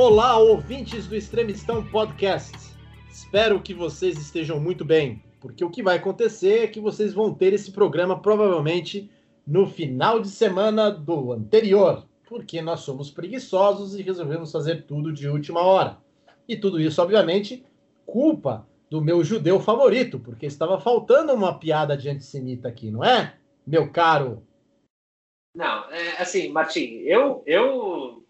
Olá, ouvintes do Extremistão Podcast. Espero que vocês estejam muito bem, porque o que vai acontecer é que vocês vão ter esse programa provavelmente no final de semana do anterior, porque nós somos preguiçosos e resolvemos fazer tudo de última hora. E tudo isso, obviamente, culpa do meu judeu favorito, porque estava faltando uma piada de antissemita aqui, não é, meu caro? Não, é, assim, Martim, eu, eu,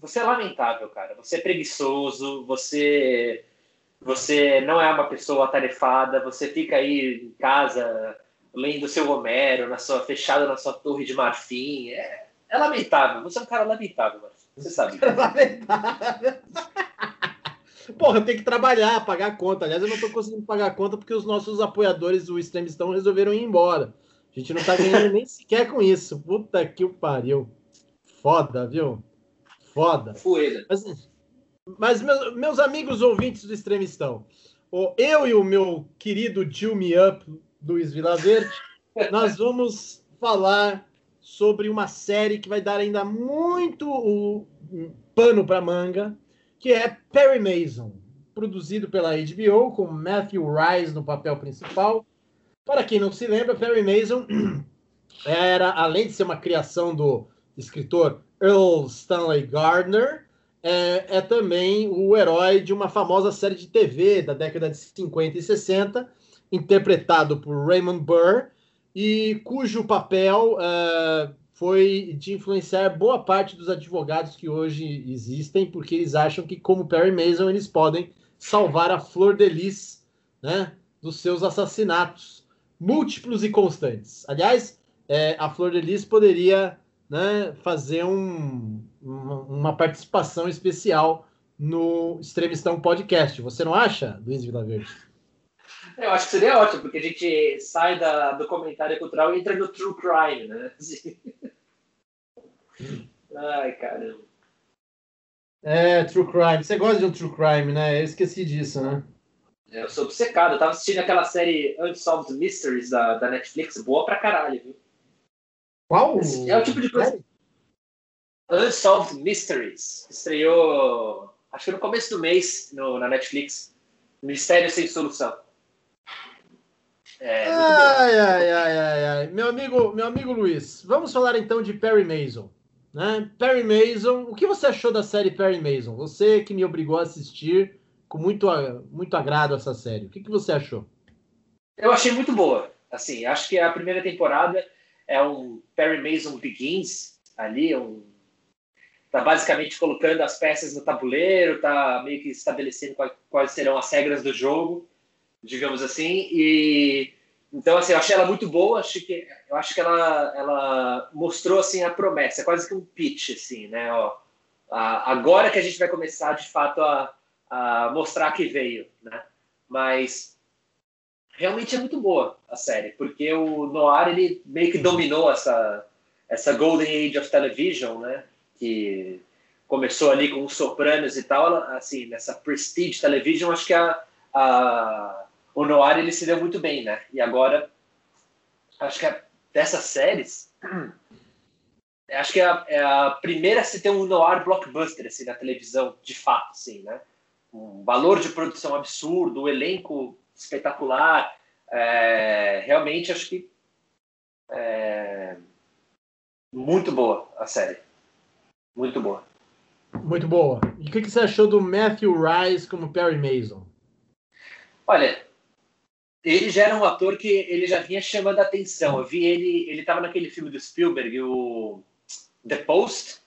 você é lamentável, cara. Você é preguiçoso, você, você não é uma pessoa atarefada, você fica aí em casa lendo seu Homero, na sua, fechado na sua torre de marfim. É, é lamentável. Você é um cara lamentável, Martim. Você sabe. lamentável. Porra, tenho que trabalhar, pagar a conta. Aliás, eu não estou conseguindo pagar a conta porque os nossos apoiadores do Extremistão resolveram ir embora. A gente não está ganhando nem sequer com isso. Puta que o pariu. Foda, viu? Foda. Fueira. Mas, mas meus, meus, amigos ouvintes do Extremistão, eu e o meu querido Jill Me Up, Luiz Vilaverde, nós vamos falar sobre uma série que vai dar ainda muito o, pano para manga, que é Perry Mason, produzido pela HBO, com Matthew Rice no papel principal. Para quem não se lembra, Perry Mason era, além de ser uma criação do escritor Earl Stanley Gardner, é, é, também o herói de uma famosa série de TV da década de 50 e 60, interpretado por Raymond Burr, e cujo papel uh, foi de influenciar boa parte dos advogados que hoje existem, porque eles acham que, como Perry Mason, eles podem salvar a Flor de Lis né, dos seus assassinatos múltiplos e constantes. Aliás, é, a Flor de Lis poderia né, fazer um, uma, participação especial no Extremistão Podcast. Você não acha, Luiz Vilaverde? Eu acho que seria ótimo, porque a gente sai da, do comentário cultural e entra no true crime, né? Ai, caramba. É, true crime. Você gosta de um true crime, né? Eu esqueci disso, né? É, eu sou obcecado. Eu tava assistindo aquela série Unsolved Mysteries da, da Netflix. Boa pra caralho, viu? Qual? É o tipo de coisa. Unsolved Mysteries. Estreou, acho que no começo do mês no, na Netflix. Mistério Sem Solução. É, ai, ai, ai, ai, ai. Meu amigo, meu amigo Luiz, vamos falar então de Perry Mason. Né? Perry Mason, o que você achou da série Perry Mason? Você que me obrigou a assistir com muito, muito agrado essa série. O que, que você achou? Eu achei muito boa. Assim, acho que a primeira temporada é um Perry Mason Begins ali, um tá basicamente colocando as peças no tabuleiro, tá meio que estabelecendo quais serão as regras do jogo digamos assim. E então assim, eu achei ela muito boa, acho que eu acho que ela ela mostrou assim a promessa, quase que um pitch assim, né, ó. Agora que a gente vai começar de fato a, a mostrar que veio, né? Mas realmente é muito boa a série, porque o Noir ele meio que dominou essa essa golden age of television, né? Que começou ali com os Sopranos e tal, assim, nessa prestige television, acho que a, a o Noir ele se deu muito bem, né? E agora, acho que dessas séries, acho que é a, é a, primeira a se ter um Noir blockbuster assim, na televisão, de fato, assim, né? Um valor de produção absurdo, um elenco espetacular. É, realmente, acho que é, muito boa a série. Muito boa. Muito boa. E o que, que você achou do Matthew Rice como Perry Mason? Olha, ele já era um ator que ele já vinha chamando a atenção. Eu vi ele, ele estava naquele filme do Spielberg, o The Post,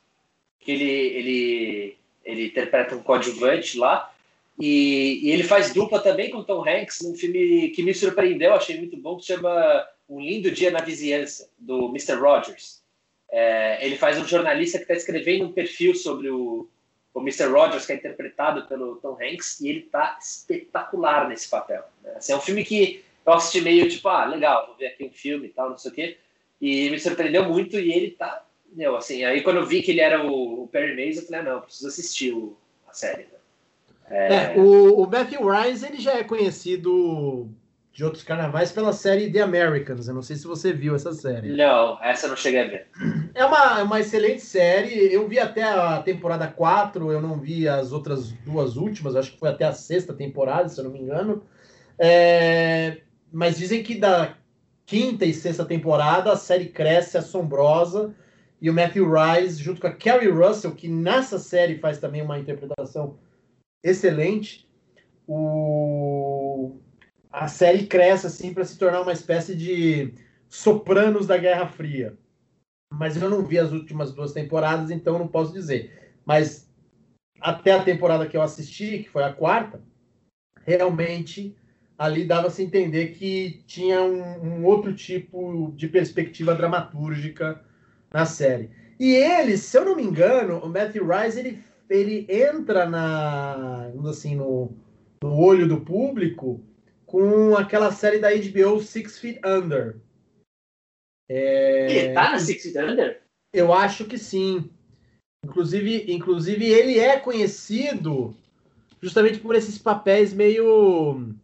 que ele, ele, ele interpreta um coadjuvante lá. E, e, ele faz dupla também com Tom Hanks num filme que me surpreendeu, achei muito bom, que chama Um Lindo Dia na Vizinhança, do Mr. Rogers. É, ele faz um jornalista que está escrevendo um perfil sobre o, o Mr. Rogers, que é interpretado pelo Tom Hanks, e ele tá espetacular nesse papel. Né? Assim, é um filme que eu assisti meio tipo, ah, legal, vou ver aqui um filme e tal, não sei o quê, e me surpreendeu muito, e ele tá, meu, assim, aí quando eu vi que ele era o, o Perry Mason, eu falei, ah, não, preciso assistir o, a série. Né? É... É, o, o Matthew Rice, ele já é conhecido de outros carnavais pela série The Americans. Eu não sei se você viu essa série. Não, essa eu não cheguei a ver. É uma, é uma excelente série. Eu vi até a temporada 4, eu não vi as outras duas últimas, acho que foi até a sexta temporada, se eu não me engano. É, mas dizem que da quinta e sexta temporada a série cresce assombrosa. E o Matthew Rice, junto com a Kerry Russell, que nessa série faz também uma interpretação excelente, o a série cresce assim para se tornar uma espécie de Sopranos da Guerra Fria. Mas eu não vi as últimas duas temporadas, então não posso dizer. Mas até a temporada que eu assisti, que foi a quarta, realmente ali dava-se entender que tinha um, um, outro tipo de perspectiva dramatúrgica na série. E ele, se eu não me engano, o Matthew Rice, ele, ele entra na, assim, no, no olho do público com aquela série da HBO Six Feet Under. É... Ele tá na Six Feet Under? Eu acho que sim. Inclusive, inclusive, ele é conhecido justamente por esses papéis meio. Vamos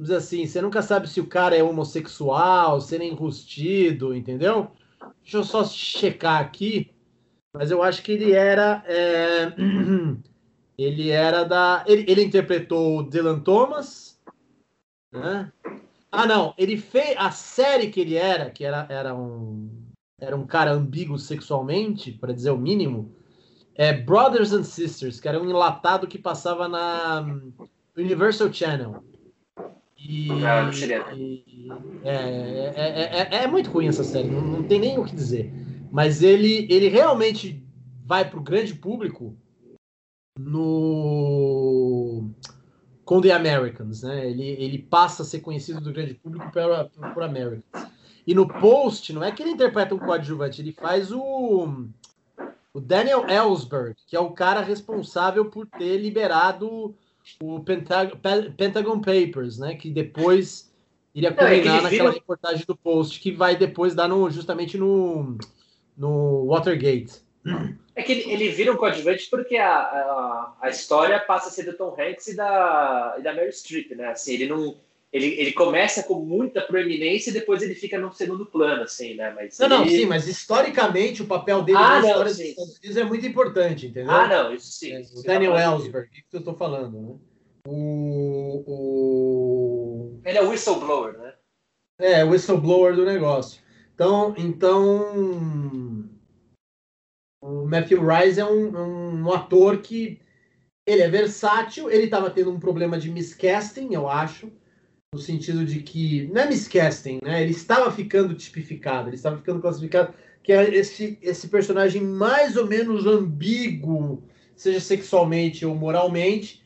dizer assim, você nunca sabe se o cara é homossexual, se ele é enrustido, entendeu? Deixa eu só checar aqui. Mas eu acho que ele era. É... ele era da. Ele, ele interpretou o Dylan Thomas né? Ah, não. Ele fez a série que ele era, que era, era um era um cara ambíguo sexualmente, para dizer o mínimo. É Brothers and Sisters, que era um enlatado que passava na Universal Channel. E, e é, é, é, é, muito ruim essa série, não, não, tem nem o que dizer. Mas ele, ele realmente vai para o grande público no com The Americans, né? Ele, ele passa a ser conhecido do grande público por, por Americans. E no Post, não é que ele interpreta um coadjuvante, ele faz o, o Daniel Ellsberg, que é o cara responsável por ter liberado o Pentag Pentagon Papers, né? Que depois iria é culminar é naquela reportagem do Post, que vai depois dar no, justamente no, no Watergate. É que ele, ele vira um coadjuvante porque a, a, a, história passa a ser do Tom Hanks e da, e da Mary Streep, né? Assim, ele não. Ele, ele começa com muita proeminência e depois ele fica no segundo plano, assim, né? Mas não, ele... não, sim, mas historicamente o papel dele ah, na não, história dos Estados Unidos é muito importante, entendeu? Ah, não, isso sim. É, isso o Daniel Ellsberg, o que eu estou falando, né? O, o... Ele é o whistleblower, né? É, o whistleblower do negócio. Então, então o Matthew Rice é um, um, ator que ele é versátil, ele estava tendo um problema de miscasting, eu acho, no sentido de que não é miscasting, né? Ele estava ficando tipificado, ele estava ficando classificado que é esse esse personagem mais ou menos ambíguo, seja sexualmente ou moralmente,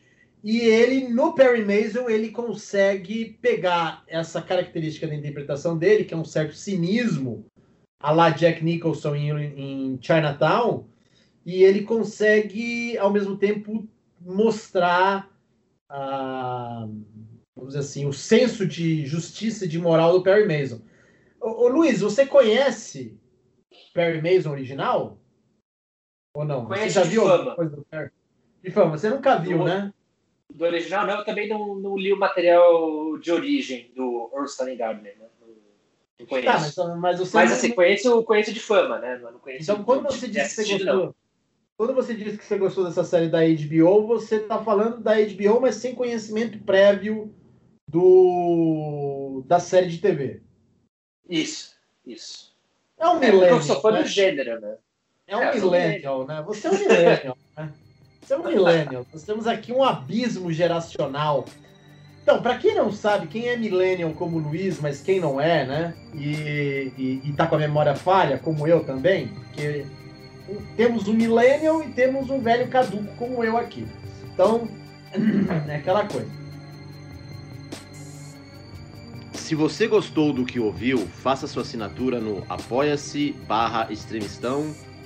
e ele no Perry Mason ele consegue pegar essa característica da interpretação dele, que é um certo cinismo, a lá Jack Nicholson em, em Chinatown, e ele consegue, ao mesmo tempo, mostrar a, vamos dizer assim, o senso de justiça e de moral do Perry Mason. Ô, ô Luiz, você conhece Perry Mason original? Ou não? Você já viu coisa do Perry? De fama, você nunca viu, do, né? Do original, não, eu também não, não li o material de origem do Earl Gardner, né? Não tá, conheço. Tá, mas, mas, você mas assim, conheço, conheço de fama, né? Não conheço então, quando você disse que você gostou. Quando você disse que você gostou dessa série da HBO, você está falando da HBO, mas sem conhecimento prévio do da série de TV. Isso, isso. É um é, millennial. Eu sou fã né? do gênero, né? É um é, millennial, né? Você é um millennial, né? Você é um millennial. Nós temos aqui um abismo geracional então, para quem não sabe, quem é millennial como o Luiz, mas quem não é, né? E, e, e tá com a memória falha, como eu também, porque temos um millennial e temos um velho caduco como eu aqui. Então, é aquela coisa. Se você gostou do que ouviu, faça sua assinatura no apoia-se barra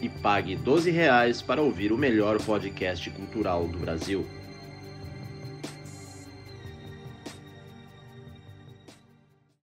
e pague 12 reais para ouvir o melhor podcast cultural do Brasil.